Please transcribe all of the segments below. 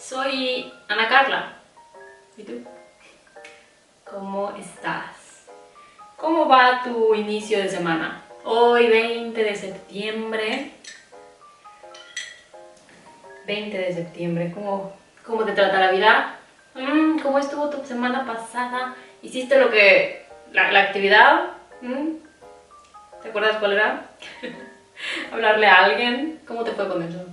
soy Ana Carla. ¿Y tú? ¿Cómo estás? ¿Cómo va tu inicio de semana? Hoy 20 de septiembre. 20 de septiembre, ¿cómo, cómo te trata la vida? Mm, ¿Cómo estuvo tu semana pasada? ¿Hiciste lo que... la, la actividad? Mm, ¿Te acuerdas cuál era? Hablarle a alguien. ¿Cómo te fue con eso?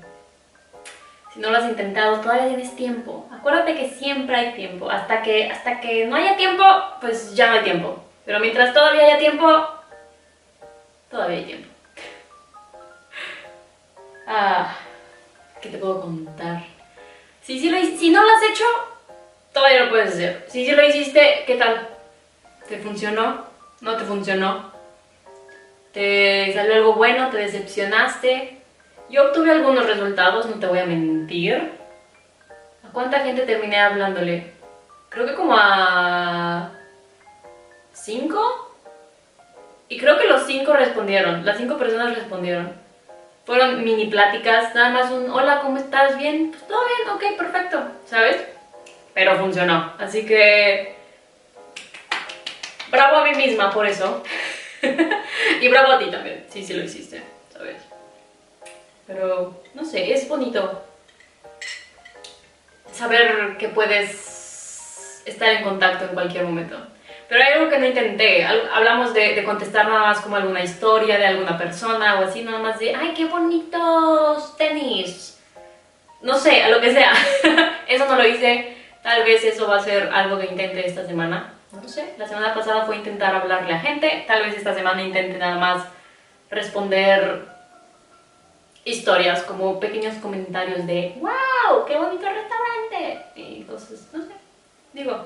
Si no lo has intentado, todavía tienes tiempo. Acuérdate que siempre hay tiempo. Hasta que, hasta que no haya tiempo, pues ya no hay tiempo. Pero mientras todavía haya tiempo, todavía hay tiempo. Ah, ¿qué te puedo contar? Si, si, lo, si no lo has hecho, todavía lo puedes hacer. Si sí lo hiciste, ¿qué tal? ¿Te funcionó? ¿No te funcionó? ¿Te salió algo bueno? ¿Te decepcionaste? Yo obtuve algunos resultados, no te voy a mentir. ¿A cuánta gente terminé hablándole? Creo que como a... ¿Cinco? Y creo que los cinco respondieron, las cinco personas respondieron. Fueron mini pláticas, nada más un hola, ¿cómo estás? ¿Bien? Pues todo bien, ok, perfecto, ¿sabes? Pero funcionó, así que... Bravo a mí misma por eso. y bravo a ti también, sí, sí lo hiciste. Pero, no sé, es bonito saber que puedes estar en contacto en cualquier momento. Pero hay algo que no intenté. Hablamos de, de, contestar nada más como alguna historia de alguna persona o así, nada más de, ay, qué bonitos tenis. No sé, a lo que sea. eso no lo hice. Tal vez eso va a ser algo que intente esta semana. No sé. La semana pasada fue intentar hablarle a gente. Tal vez esta semana intente nada más responder historias, como pequeños comentarios de, wow, qué bonito restaurante. Y entonces, no sé. Digo,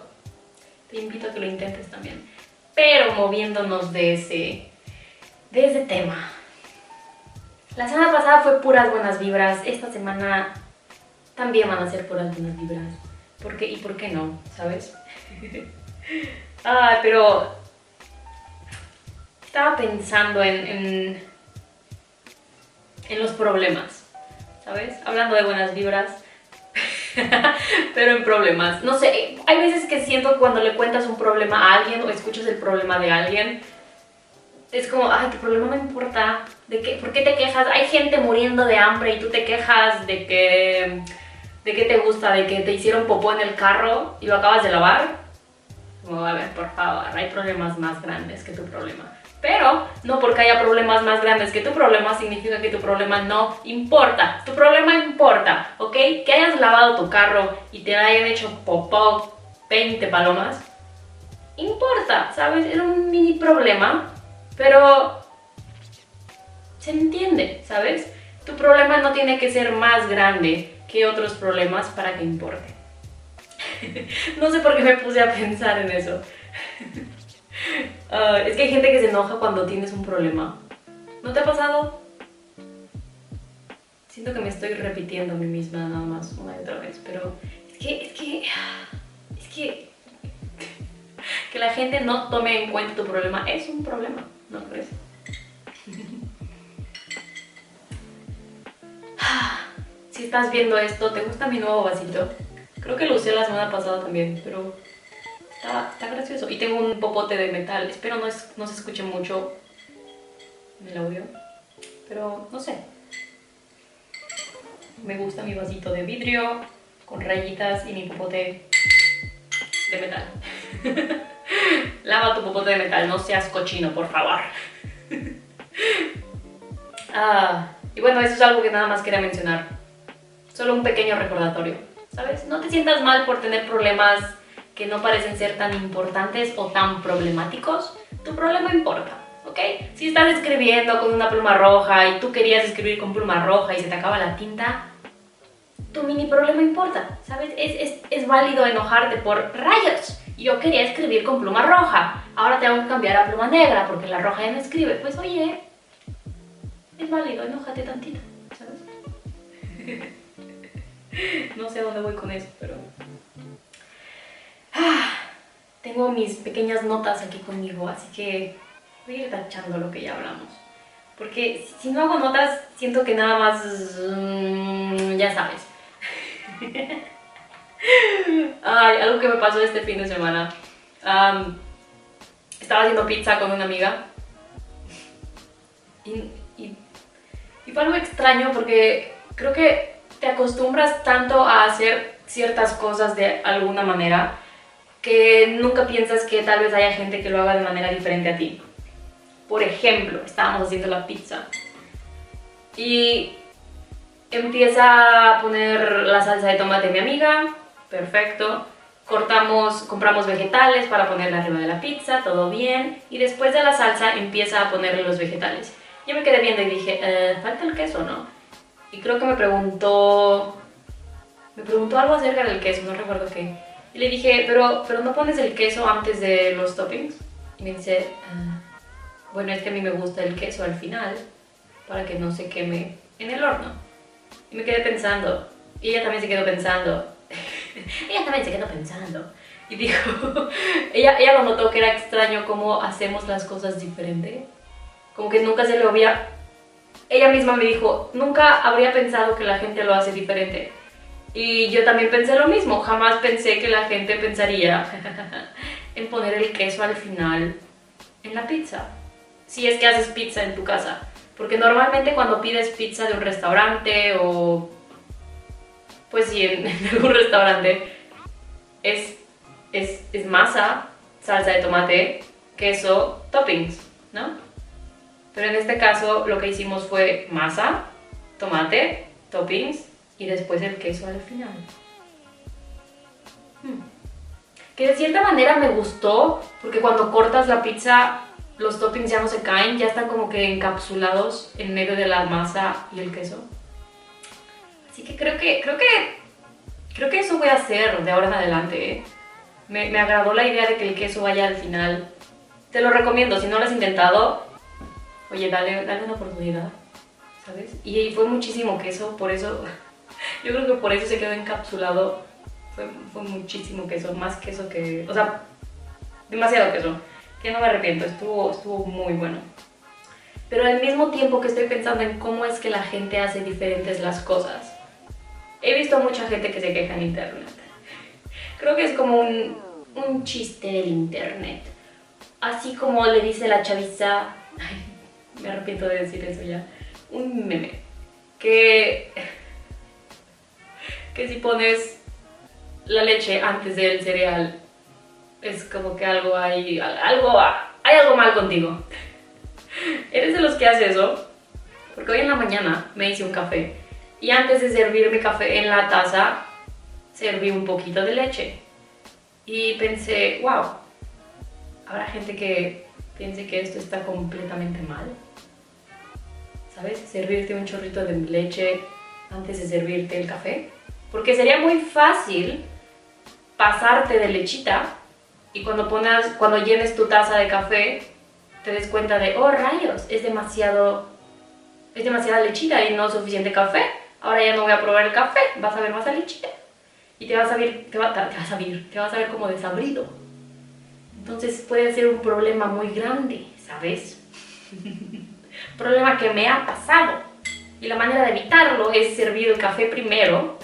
te invito a que lo intentes también. Pero moviéndonos de ese, de ese tema. La semana pasada fue puras buenas vibras. Esta semana también van a ser puras buenas vibras. ¿Por qué? ¿Y por qué no? ¿Sabes? ah, pero estaba pensando en, en, en los problemas. ¿Sabes? Hablando de buenas vibras. pero en problemas. No sé, hay veces que siento cuando le cuentas un problema a alguien o escuchas el problema de alguien, es como, ay, tu problema no importa. ¿De qué, ¿Por qué te quejas? Hay gente muriendo de hambre y tú te quejas de que, de que te gusta, de que te hicieron popó en el carro y lo acabas de lavar. Como, a ver, por favor, hay problemas más grandes que tu problema. Pero no porque haya problemas más grandes que tu problema significa que tu problema no importa. Tu problema importa, ¿ok? Que hayas lavado tu carro y te hayan hecho popó 20 palomas. Importa, ¿sabes? Es un mini problema, pero se entiende, ¿sabes? Tu problema no tiene que ser más grande que otros problemas para que importe. no sé por qué me puse a pensar en eso. Uh, es que hay gente que se enoja cuando tienes un problema. ¿No te ha pasado? Siento que me estoy repitiendo a mí misma nada más una y otra vez, pero es que, es que, es que, que la gente no tome en cuenta tu problema es un problema, ¿no crees? Si estás viendo esto, ¿te gusta mi nuevo vasito? Creo que lo usé la semana pasada también, pero Está, está, gracioso. Y tengo un popote de metal. Espero no, es, no se escuche mucho el audio. Pero no sé. Me gusta mi vasito de vidrio con rayitas y mi popote de metal. Lava tu popote de metal, no seas cochino, por favor. ah, y bueno, eso es algo que nada más quería mencionar. Solo un pequeño recordatorio, ¿sabes? No te sientas mal por tener problemas que no parecen ser tan importantes o tan problemáticos, tu problema importa, ¿ok? Si estás escribiendo con una pluma roja y tú querías escribir con pluma roja y se te acaba la tinta, tu mini problema importa, ¿sabes? Es, es, es válido enojarte por rayos. Yo quería escribir con pluma roja, ahora tengo que cambiar a pluma negra porque la roja ya no escribe. Pues oye, es válido, enójate tantito, ¿sabes? no sé dónde voy con eso, pero Ah, tengo mis pequeñas notas aquí conmigo, así que voy a ir tachando lo que ya hablamos. Porque si no hago notas, siento que nada más... Mmm, ya sabes. Ay, algo que me pasó este fin de semana. estaba haciendo pizza con una amiga. Y, y fue algo extraño porque creo que te acostumbras tanto a hacer ciertas cosas de alguna manera que nunca piensas que tal vez haya gente que lo haga de manera diferente a ti. Por ejemplo, estábamos haciendo la pizza y empieza a poner la salsa de tomate mi amiga, perfecto. Cortamos, compramos vegetales para ponerla arriba de la pizza, todo bien. Y después de la salsa empieza a ponerle los vegetales. Yo me quedé viendo y dije, eh, falta el queso, ¿no? Y creo que me preguntó, me preguntó algo acerca del queso, no recuerdo qué. Y le dije, pero, pero no pones el queso antes de los toppings. Y me dice, ah, bueno, es que a mí me gusta el queso al final, para que no se queme en el horno. Y me quedé pensando, y ella también se quedó pensando, ella también se quedó pensando. Y dijo, ella, ella lo notó que era extraño cómo hacemos las cosas diferente. Como que nunca se lo había... Ella misma me dijo, nunca habría pensado que la gente lo hace diferente. Y yo también pensé lo mismo, jamás pensé que la gente pensaría en poner el queso al final en la pizza. Si es que haces pizza en tu casa. Porque normalmente cuando pides pizza de un restaurante o... Pues sí, en, algún restaurante es, es, es masa, salsa de tomate, queso, toppings, ¿no? Pero en este caso lo que hicimos fue masa, tomate, toppings y después el queso al final. Hmm. Que de cierta manera me gustó, porque cuando cortas la pizza los toppings ya no se caen, ya están como que encapsulados en medio de la masa y el queso. Así que creo que, creo que, creo que eso voy a hacer de ahora en adelante. ¿eh? Me, me agradó la idea de que el queso vaya al final. Te lo recomiendo, si no lo has intentado, oye, dale, dale una oportunidad, ¿sabes? Y fue muchísimo queso, por eso yo creo que por eso se quedó encapsulado. Fue, muchísimo queso, más queso que... O sea, demasiado queso. Que no me arrepiento, estuvo, estuvo muy bueno. Pero al mismo tiempo que estoy pensando en cómo es que la gente hace diferentes las cosas, he visto mucha gente que se queja en internet. Creo que es como un, un chiste del internet. Así como le dice la chaviza, ay, me arrepiento de decir eso ya, un meme, que que si pones la leche antes del cereal, es como que algo hay, algo, hay algo mal contigo. ¿Eres de los que hace eso? Porque hoy en la mañana me hice un café y antes de servir mi café en la taza, serví un poquito de leche. Y pensé, wow, habrá gente que piense que esto está completamente mal. ¿Sabes? Servirte un chorrito de leche antes de servirte el café. Porque sería muy fácil pasarte de lechita y cuando, pones, cuando llenes tu taza de café te des cuenta de, oh rayos, es demasiado, es demasiada lechita y no suficiente café. Ahora ya no voy a probar el café, vas a ver más lechita. Y te vas a ver, te, vas a ver, te vas a ver como desabrido. Entonces puede ser un problema muy grande, ¿sabes? problema que me ha pasado. Y la manera de evitarlo es servir el café primero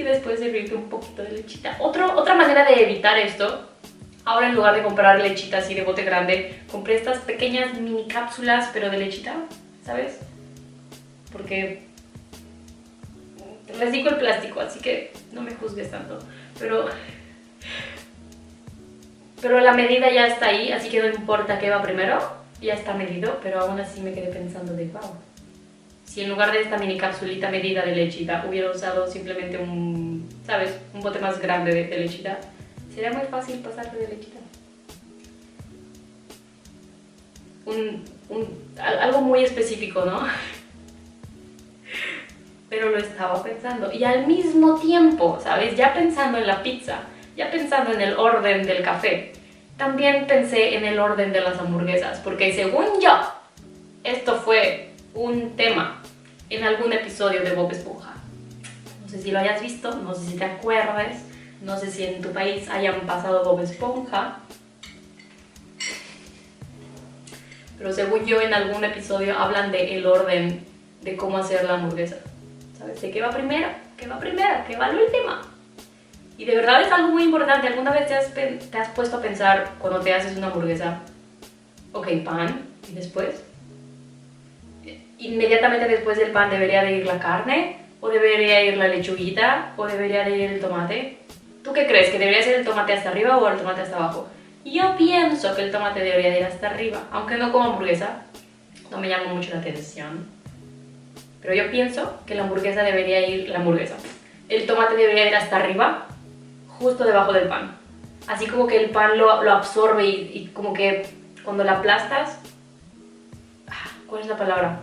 y después servirte un poquito de lechita. Otro, otra manera de evitar esto, ahora en lugar de comprar lechita así de bote grande, compré estas pequeñas mini cápsulas pero de lechita, ¿sabes? Porque les digo el plástico, así que no me juzgues tanto. Pero, pero la medida ya está ahí, así que no importa qué va primero, ya está medido, pero aún así me quedé pensando de wow si en lugar de esta mini capsulita medida de lechita hubiera usado simplemente un, ¿sabes? Un bote más grande de, lechita, sería muy fácil pasarte de lechita. Un, algo muy específico, ¿no? Pero lo estaba pensando. Y al mismo tiempo, ¿sabes? Ya pensando en la pizza, ya pensando en el orden del café, también pensé en el orden de las hamburguesas, porque según yo, esto fue un tema en algún episodio de Bob Esponja. No sé si lo hayas visto, no sé si te acuerdes, no sé si en tu país hayan pasado Bob Esponja. Pero según yo en algún episodio hablan de el orden de cómo hacer la hamburguesa. ¿Sabes? ¿De qué va primero? que va primero, que va el último. Y de verdad es algo muy importante. ¿Alguna vez te has, te has puesto a pensar cuando te haces una hamburguesa? Ok, pan, y después. Inmediatamente después del pan debería de ir la carne, o debería ir la lechuguita, o debería de ir el tomate. ¿Tú qué crees? ¿Que debería ser el tomate hasta arriba o el tomate hasta abajo? Yo pienso que el tomate debería ir hasta arriba, aunque no como hamburguesa, no me llama mucho la atención. Pero yo pienso que la hamburguesa debería ir, la hamburguesa, el tomate debería ir hasta arriba, justo debajo del pan. Así como que el pan lo, lo absorbe y, como que cuando la aplastas, ah, ¿cuál es la palabra?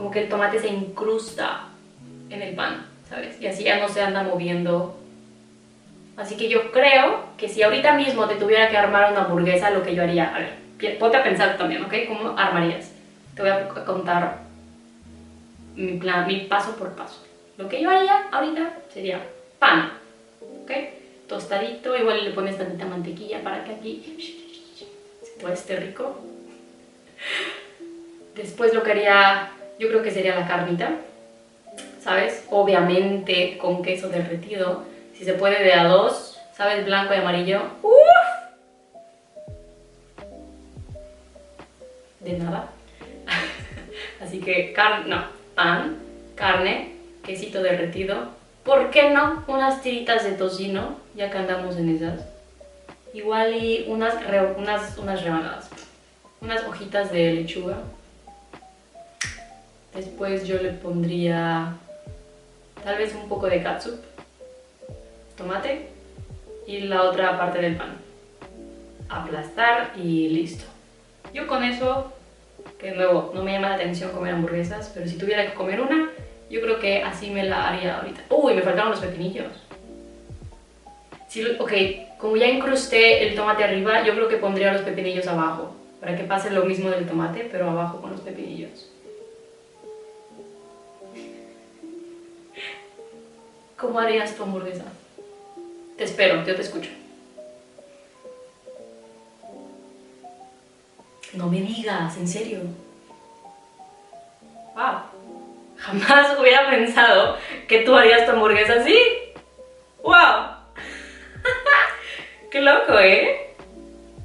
Como que el tomate se incrusta en el pan, ¿sabes? Y así ya no se anda moviendo Así que yo creo que si ahorita mismo te tuviera que armar una hamburguesa, lo que yo haría, a ver, ponte a pensar también, ¿ok? ¿Cómo armarías? Te voy a contar mi plan, mi paso por paso. Lo que yo haría ahorita sería pan, ¿ok? Tostadito, igual le pones tantita mantequilla para que aquí se esté rico. Después lo que haría, yo creo que sería la carnita, ¿sabes? Obviamente con queso derretido si se puede de a dos, ¿sabes? Blanco y amarillo. ¡Uf! De nada. Así que, carne, no, pan, carne, quesito derretido. ¿Por qué no? Unas tiritas de tocino, ya que andamos en esas. Igual y unas, unas, unas rebanadas. Unas hojitas de lechuga. Después yo le pondría tal vez un poco de katsup tomate y la otra parte del pan. Aplastar y listo. Yo con eso, que de nuevo no me llama la atención comer hamburguesas, pero si tuviera que comer una, yo creo que así me la haría ahorita. Uy, me faltaron los pepinillos. ok, como ya incrusté el tomate arriba, yo creo que pondría los pepinillos abajo, para que pase lo mismo del tomate, pero abajo con los pepinillos. ¿Cómo harías tu hamburguesa? Te espero, yo te escucho. No me digas, en serio. Wow. Jamás hubiera pensado que tú harías tu hamburguesa así. ¡Wow! ¡Qué loco, eh!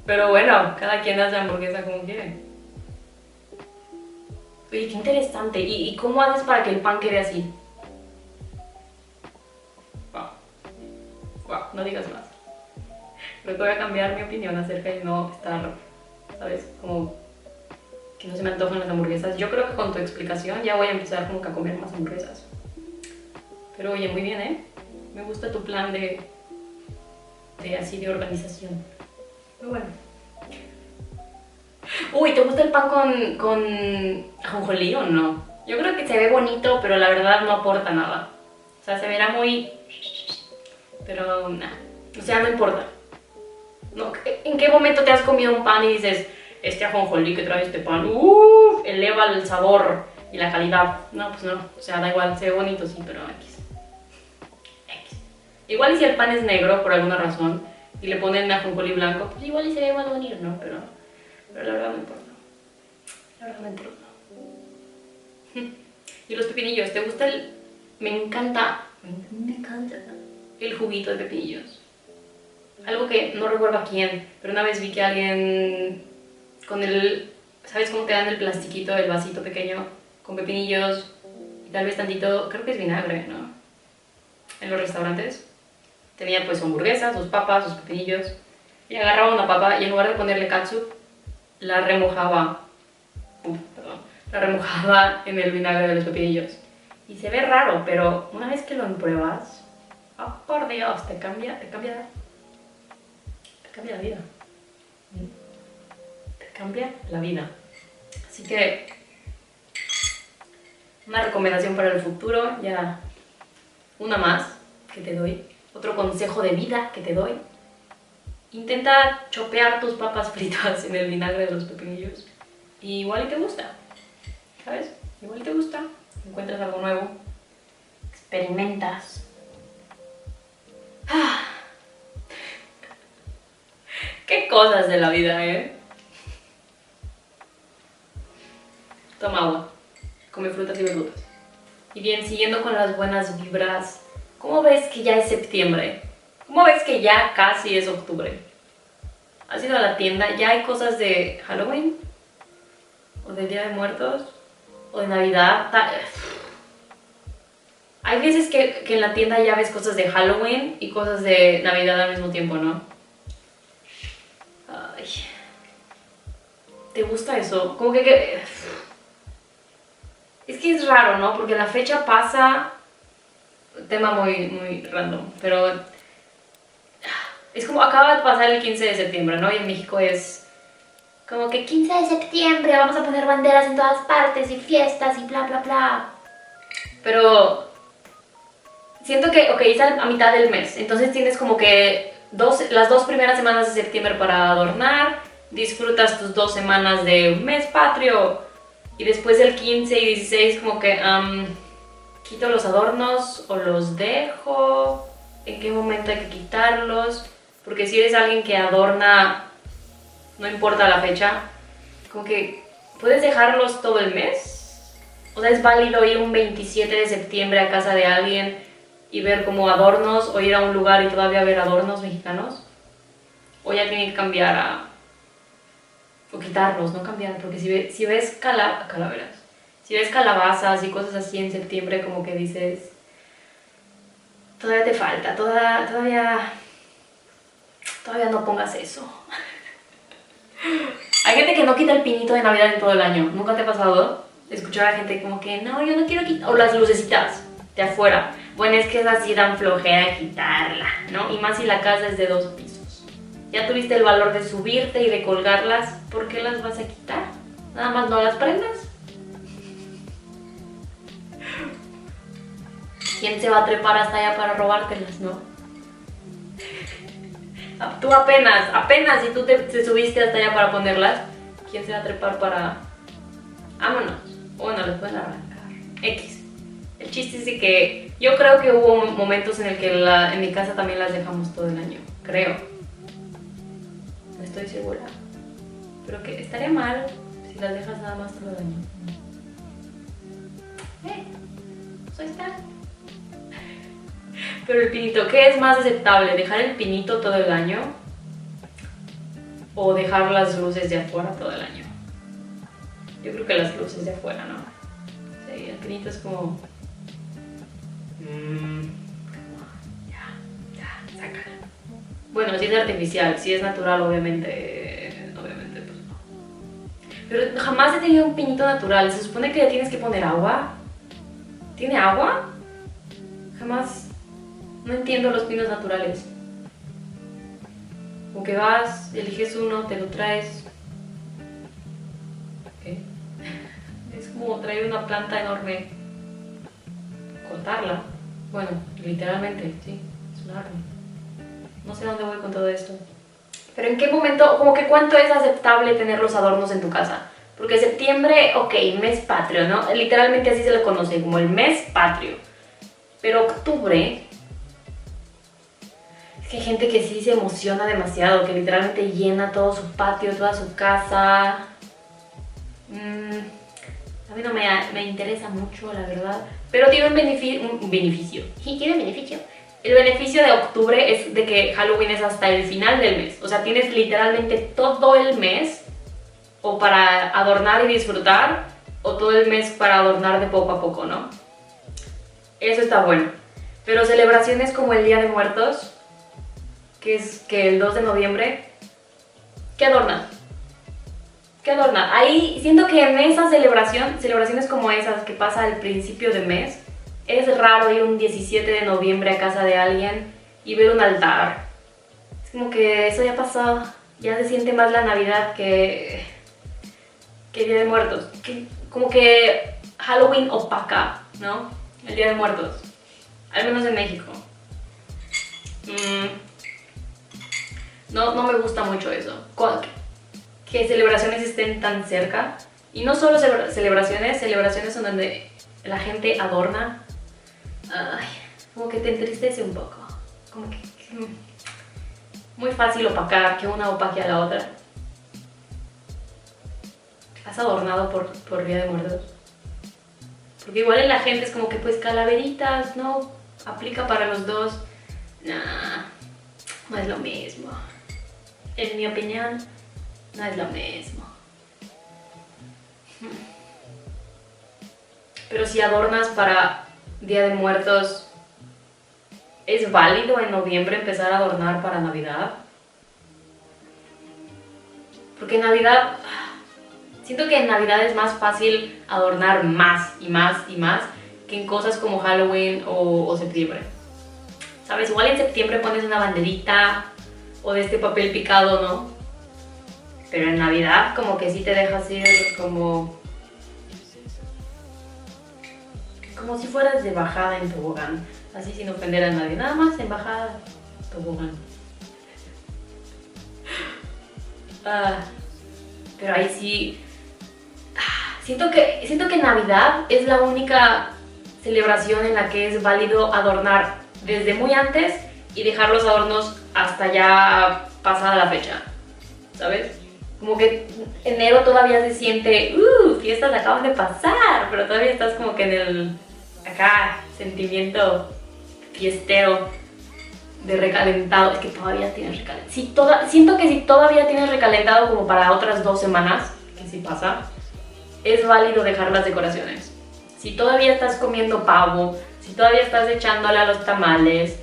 Pero bueno, cada quien hace hamburguesa como quiere. Oye, qué interesante. ¿Y, ¿Y, cómo haces para que el pan quede así? No digas más. Pero voy a cambiar mi opinión acerca de no estar, ¿sabes? Como que no se me antojan las hamburguesas. Yo creo que con tu explicación ya voy a empezar como que a comer más hamburguesas. Pero oye, muy bien, ¿eh? Me gusta tu plan de, de así de organización. Muy bueno. Uy, ¿te gusta el pan con, con ajonjolí o no? Yo creo que se ve bonito, pero la verdad no aporta nada. O sea, se verá muy pero nada, o sea, no importa. No, ¿En qué momento te has comido un pan y dices, este ajonjolí que trae este pan, uff, eleva el sabor y la calidad? No, pues no, o sea, da igual, se bonito, sí, pero X. X. Igual y si el pan es negro por alguna razón y le ponen ajonjolí blanco, pues igual y se ve más bonito, ¿no? Pero, pero la verdad no importa. La verdad no importa. Y los pepinillos, ¿te gusta el...? Me encanta, me encanta el juguito de pepinillos. Algo que no recuerdo a quién, pero una vez vi que alguien con el, ¿sabes cómo te dan el plastiquito, el vasito pequeño con pepinillos y tal vez tantito, creo que es vinagre, ¿no? En los restaurantes. Tenía pues hamburguesas, sus papas, sus pepinillos. Y agarraba una papa y en lugar de ponerle ketchup, la remojaba, perdón, la remojaba en el vinagre de los pepinillos. Y se ve raro, pero una vez que lo pruebas, Oh, por Dios, te cambia, te cambia, te cambia la vida. Te cambia la vida. Así que, una recomendación para el futuro, ya una más que te doy, otro consejo de vida que te doy. Intenta chopear tus papas fritas en el vinagre de los pepinillos. Y igual te gusta, ¿sabes? Igual te gusta, encuentras algo nuevo, experimentas. Qué cosas de la vida, ¿eh? Toma agua, come frutas y verduras. Y bien, siguiendo con las buenas vibras ¿cómo ves que ya es septiembre? ¿Cómo ves que ya casi es octubre? ¿Has ido a la tienda? ¿Ya hay cosas de Halloween? ¿O de Día de Muertos? ¿O de Navidad? Hay veces que, en la tienda ya ves cosas de Halloween y cosas de Navidad al mismo tiempo, ¿no? Ay. ¿Te gusta eso? Como que, Es que es raro, ¿no? Porque la fecha pasa... Tema muy, muy random, pero... Es como acaba de pasar el 15 de septiembre, ¿no? Y en México es como que 15 de septiembre vamos a poner banderas en todas partes y fiestas y bla, bla, bla. Pero siento que, ok, es a mitad del mes, entonces tienes como que dos, las dos primeras semanas de septiembre para adornar, disfrutas tus dos semanas de mes patrio y después el 15 y 16 como que quito los adornos o los dejo, en qué momento hay que quitarlos, porque si eres alguien que adorna, no importa la fecha, como que puedes dejarlos todo el mes. O sea, es válido ir un 27 de septiembre a casa de alguien y ver como adornos o ir a un lugar y todavía ver adornos mexicanos. O ya tiene que cambiar a... o quitarlos, no cambiar, porque si, si ves calaveras, si ves calabazas y cosas así en septiembre como que dices, todavía te falta, toda, todavía, todavía no pongas eso. Hay gente que no quita el pinito de Navidad en todo el año. ¿Nunca te ha pasado? Escuchar a gente como que, no, yo no quiero quitar... O las lucecitas de afuera. Bueno, es que es así tan flojera quitarla, ¿no? Y más si la casa es de dos pisos. Ya tuviste el valor de subirte y de colgarlas, ¿por qué las vas a quitar? Nada más no las prendas. ¿Quién se va a trepar hasta allá para robártelas, no? Tú apenas, apenas si tú te, subiste hasta allá para ponerlas, ¿quién se va a trepar para...? Vámonos. Bueno, les pueden arrancar. X. El chiste es que yo creo que hubo momentos en el que en mi casa también las dejamos todo el año. Creo. No estoy segura. Pero que estaría mal si las dejas nada más todo el año. Eh, soy está. Pero el pinito, ¿qué es más aceptable? ¿Dejar el pinito todo el año? ¿O dejar las luces de afuera todo el año? Yo creo que las luces de afuera, ¿no? Sí, el pinito es como Bueno, si es artificial, si es natural, obviamente, obviamente, pues no. Pero jamás he tenido un pinito natural. Se supone que le tienes que poner agua. ¿Tiene agua? Jamás. No entiendo los pinos naturales. Como que vas, eliges uno, te lo traes. Es como traer una planta enorme cortarla. Bueno, literalmente, sí, es un árbol. No sé dónde voy con todo esto. Pero en qué momento, como que cuánto es aceptable tener los adornos en tu casa. Porque septiembre, ok, mes patrio, ¿no? Literalmente así se le conoce, como el mes patrio. Pero octubre, es que hay gente que sí se emociona demasiado, que literalmente llena todo su patio, toda su casa. Mm, a mí no me, me interesa mucho, la verdad. Pero tiene un beneficio. Un beneficio. Sí, tiene beneficio. El beneficio de octubre es de que Halloween es hasta el final del mes. O sea, tienes literalmente todo el mes o para adornar y disfrutar o todo el mes para adornar de poco a poco, ¿no? Eso está bueno. Pero celebraciones como el Día de Muertos, que es que el 2 de noviembre, ¿qué adornas? ¿Qué adorna? Ahí siento que en esa celebración, celebraciones como esas que pasa al principio de mes, es raro ir un 17 de noviembre a casa de alguien y ver un altar. Es como que eso ya pasó, ya se siente más la Navidad que, que el Día de Muertos. como que Halloween opaca, ¿no? El Día de Muertos. Al menos en México. Mm. No, no me gusta mucho eso que celebraciones estén tan cerca. Y no solo celebraciones, celebraciones en donde la gente adorna. Ay, como que te entristece un poco. Como que, muy fácil opacar, que una opaque a la otra. ¿Has adornado por, por Día de Muertos? Porque igual en la gente es como que pues calaveritas, ¿no? ¿Aplica para los dos? Nah, no es lo mismo. En mi opinión, no es lo mismo. Pero si adornas para Día de Muertos, ¿es válido en noviembre empezar a adornar para Navidad? Porque en Navidad, siento que en Navidad es más fácil adornar más y más y más que en cosas como Halloween o, septiembre. ¿Sabes? Igual en septiembre pones una banderita o de este papel picado, ¿no? Pero en Navidad como que sí te dejas ir como... Como si fueras de bajada en tobogán. Así sin ofender a nadie. Nada más en bajada, tobogán. Ah, pero ahí sí... Ah, siento que, siento que Navidad es la única celebración en la que es válido adornar desde muy antes y dejar los adornos hasta ya pasada la fecha, ¿sabes? Como que enero todavía se siente, uh, fiestas acaban de pasar, pero todavía estás como que en el, acá, sentimiento fiestero de recalentado. Es que todavía tienes recalentado. Si toda, siento que si todavía tienes recalentado como para otras dos semanas, que si pasa, es válido dejar las decoraciones si todavía estás comiendo pavo, si todavía estás echándole a los tamales,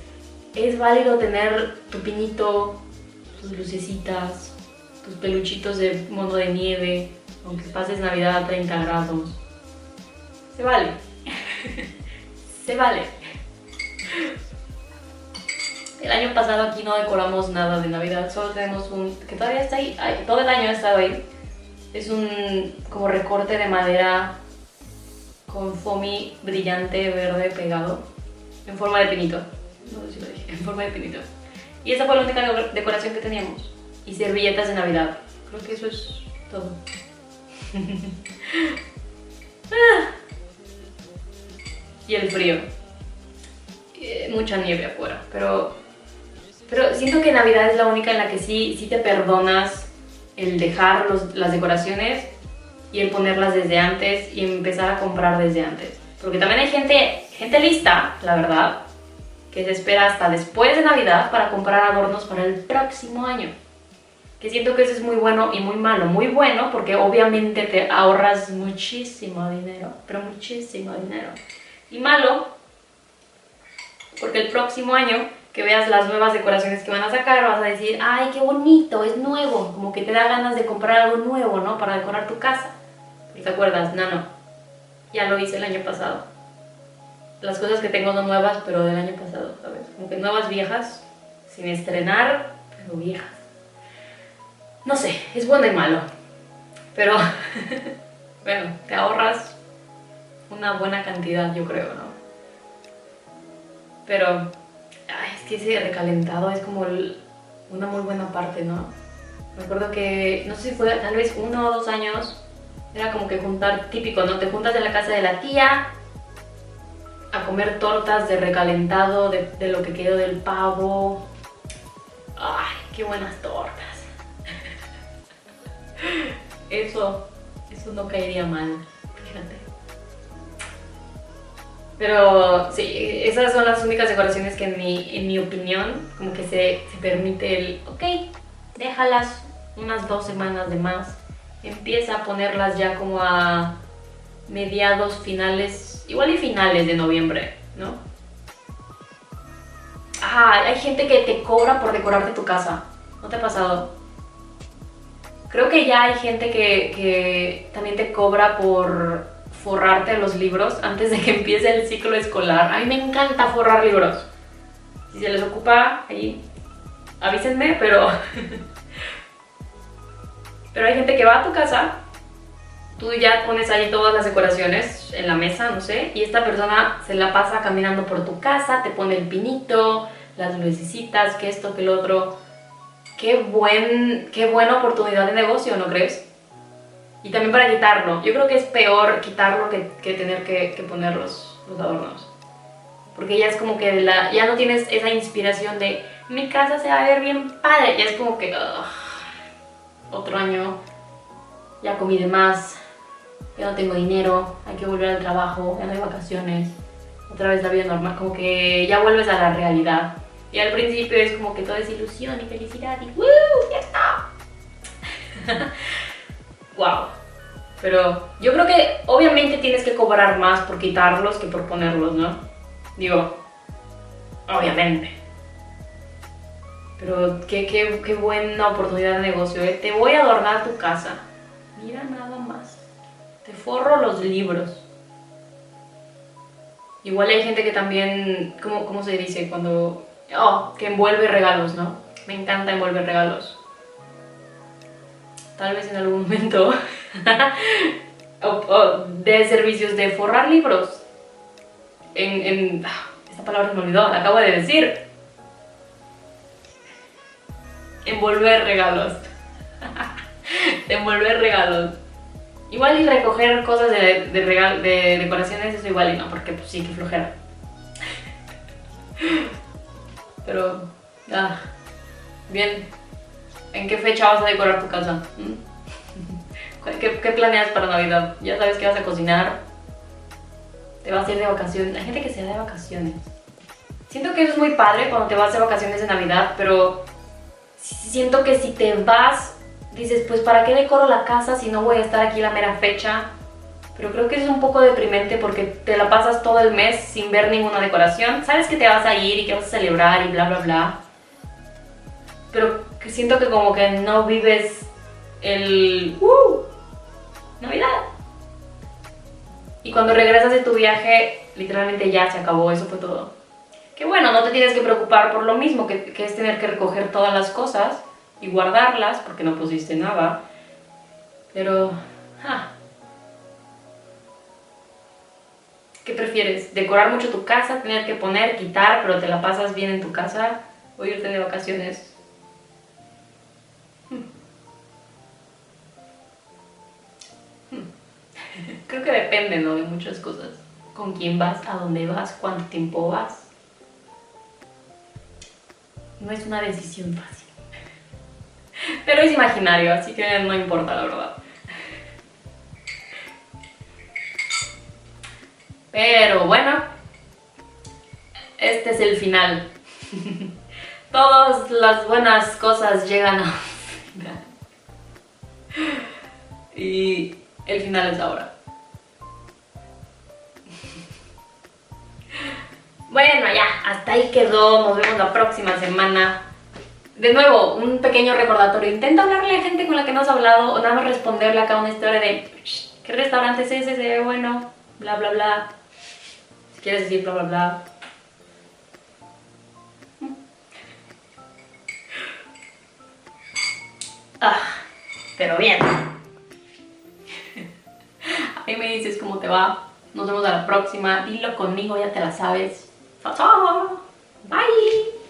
es válido tener tu pinito, tus lucecitas, tus peluchitos de mono de nieve, aunque pases Navidad a 30 grados. Se vale. Se vale. El año pasado aquí no decoramos nada de Navidad, solo tenemos un, que todavía está ahí, todo el año ha estado ahí. Es un como recorte de madera con foamy brillante verde pegado en forma de pinito. No sé si lo dije, en forma de pinito. Y esa fue la única decoración que teníamos. Y servilletas de Navidad. Creo que eso es todo. Ah. Y el frío. Eh, mucha nieve afuera, pero, pero siento que Navidad es la única en la que sí, sí te perdonas el dejar las decoraciones y el ponerlas desde antes y empezar a comprar desde antes. Porque también hay gente, gente lista, la verdad, que se espera hasta después de Navidad para comprar adornos para el próximo año. Que siento que eso es muy bueno y muy malo. Muy bueno porque obviamente te ahorras muchísimo dinero, pero muchísimo dinero. Y malo porque el próximo año que veas las nuevas decoraciones que van a sacar, vas a decir, ay, qué bonito, es nuevo, como que te da ganas de comprar algo nuevo, ¿no? Para decorar tu casa. ¿Te acuerdas? No, no. Ya lo hice el año pasado. Las cosas que tengo son nuevas, pero del año pasado, ¿sabes? Como que nuevas viejas, sin estrenar, pero viejas. No sé, es bueno y malo. Pero, bueno, te ahorras una buena cantidad, yo creo, ¿no? Pero, ay, es que ese recalentado es como una muy buena parte, ¿no? Me acuerdo que, no sé si fue tal vez uno o dos años, era como que juntar, típico, ¿no? Te juntas en la casa de la tía a comer tortas de recalentado, de, lo que quedó del pavo. ¡Ay, qué buenas tortas! Eso, eso no caería mal, fíjate. Pero sí, esas son las únicas decoraciones que en mi, en mi opinión como que se, permite el, ok, déjalas unas dos semanas de más empieza a ponerlas ya como a mediados, finales, igual y finales de noviembre, ¿no? Ah, hay gente que te cobra por decorarte tu casa. ¿No te ha pasado? Creo que ya hay gente que, que también te cobra por forrarte los libros antes de que empiece el ciclo escolar. A mí me encanta forrar libros. Si se les ocupa, ahí avísenme, pero Pero hay gente que va a tu casa, tú ya pones ahí todas las decoraciones en la mesa, no sé, y esta persona se la pasa caminando por tu casa, te pone el pinito, las lucecitas, que esto, que lo otro. Qué, buen, qué buena oportunidad de negocio, ¿no crees? Y también para quitarlo. Yo creo que es peor quitarlo que, tener que, poner los, adornos. Porque ya es como que ya no tienes esa inspiración de mi casa se va a ver bien padre. Ya es como que otro año ya comí de más, ya no tengo dinero, hay que volver al trabajo, ya no hay vacaciones. otra vez la vida normal, como que ya vuelves a la realidad. Y al principio es como que todo es ilusión y felicidad y ¡Woo! ¡Ya está! ¡Wow! Pero yo creo que obviamente tienes que cobrar más por quitarlos que por ponerlos, ¿no? Digo, obviamente. Pero qué, qué, qué buena oportunidad de negocio, ¿eh? Te voy a adornar tu casa. Mira nada más. Te forro los libros. Igual hay gente que también, ¿cómo, cómo se dice? Cuando... Oh, que envuelve regalos, ¿no? Me encanta envolver regalos. Tal vez en algún momento. o, de servicios de forrar libros. En. Ah, esta palabra se me olvidó, la acabo de decir. Envolver regalos. envolver regalos. Igual y recoger cosas de, de, regal, de decoraciones, eso igual y no, porque pues sí, que flojera. Pero, ah, bien. ¿En qué fecha vas a decorar tu casa? ¿Mm? ¿Qué, ¿Qué, planeas para Navidad? ¿Ya sabes que vas a cocinar? ¿Te vas a ir de vacaciones? Hay gente que se da de vacaciones. Siento que eso es muy padre cuando te vas de vacaciones de Navidad, pero siento que si te vas dices, pues ¿para qué decoro la casa si no voy a estar aquí la mera fecha? Pero creo que es un poco deprimente porque te la pasas todo el mes sin ver ninguna decoración. Sabes que te vas a ir y que vas a celebrar y bla, bla, bla. Pero siento que como que no vives el... ¡Uh! Cuando regresas de tu viaje, literalmente ya se acabó, eso fue todo. Que bueno, no te tienes que preocupar por lo mismo, que, que es tener que recoger todas las cosas y guardarlas porque no pusiste nada. Pero... Ah. ¿Qué prefieres? ¿Decorar mucho tu casa, tener que poner, quitar, pero te la pasas bien en tu casa? ¿O irte de vacaciones? Creo que depende, ¿no? De muchas cosas. Con quién vas, a dónde vas, cuánto tiempo vas. No es una decisión fácil. Pero es imaginario, así que no importa la verdad. Pero bueno, este es el final. Todas las buenas cosas llegan a final. Y el final es ahora. Bueno, ya, hasta ahí quedó. Nos vemos la próxima semana. De nuevo, un pequeño recordatorio. Intenta hablarle a gente con la que no has hablado o nada más responderle acá una historia de ¿qué restaurante es ese? Bueno, bla bla bla. Si quieres decir bla bla bla. Ah, pero bien. A mí me dices cómo te va. Nos vemos a la próxima. Dilo conmigo, ya te la sabes. Ta-ta! Bye!